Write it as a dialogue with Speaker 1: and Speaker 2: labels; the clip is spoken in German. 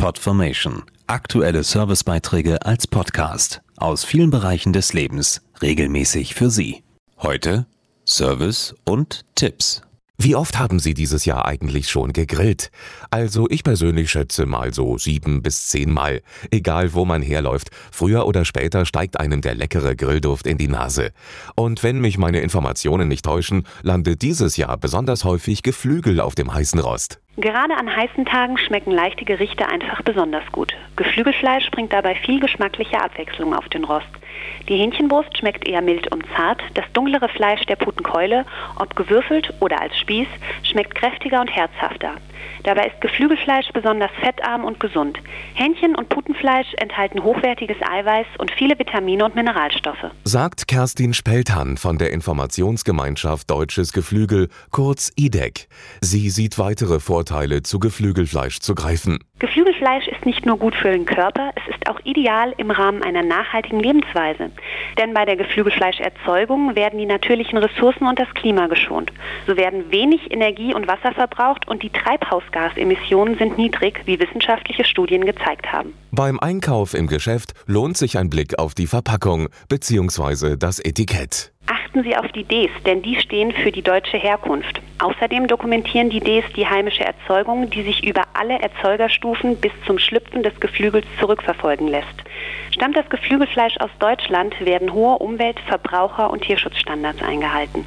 Speaker 1: Podformation. Aktuelle Servicebeiträge als Podcast aus vielen Bereichen des Lebens regelmäßig für Sie. Heute Service und Tipps.
Speaker 2: Wie oft haben Sie dieses Jahr eigentlich schon gegrillt? Also ich persönlich schätze mal so sieben bis zehn Mal. Egal wo man herläuft, früher oder später steigt einem der leckere Grillduft in die Nase. Und wenn mich meine Informationen nicht täuschen, landet dieses Jahr besonders häufig Geflügel auf dem heißen Rost.
Speaker 3: Gerade an heißen Tagen schmecken leichte Gerichte einfach besonders gut. Geflügelfleisch bringt dabei viel geschmackliche Abwechslung auf den Rost. Die Hähnchenbrust schmeckt eher mild und zart, das dunklere Fleisch der Putenkeule, ob gewürfelt oder als Spieß, schmeckt kräftiger und herzhafter. Dabei ist Geflügelfleisch besonders fettarm und gesund. Hähnchen und Putenfleisch enthalten hochwertiges Eiweiß und viele Vitamine und Mineralstoffe.
Speaker 2: Sagt Kerstin Spelthan von der Informationsgemeinschaft Deutsches Geflügel, kurz IDEC. Sie sieht weitere Vorteile, zu Geflügelfleisch zu greifen.
Speaker 3: Geflügelfleisch ist nicht nur gut für den Körper, es ist auch ideal im Rahmen einer nachhaltigen Lebensweise. Denn bei der Geflügelfleischerzeugung werden die natürlichen Ressourcen und das Klima geschont. So werden wenig Energie und Wasser verbraucht und die Treibhausgasemissionen sind niedrig, wie wissenschaftliche Studien gezeigt haben.
Speaker 2: Beim Einkauf im Geschäft lohnt sich ein Blick auf die Verpackung bzw. das Etikett.
Speaker 3: Achten Sie auf die Ds, denn die stehen für die deutsche Herkunft. Außerdem dokumentieren die Ds die heimische Erzeugung, die sich über alle Erzeugerstufen bis zum Schlüpfen des Geflügels zurückverfolgen lässt. Stammt das Geflügelfleisch aus Deutschland, werden hohe Umwelt-, Verbraucher- und Tierschutzstandards eingehalten.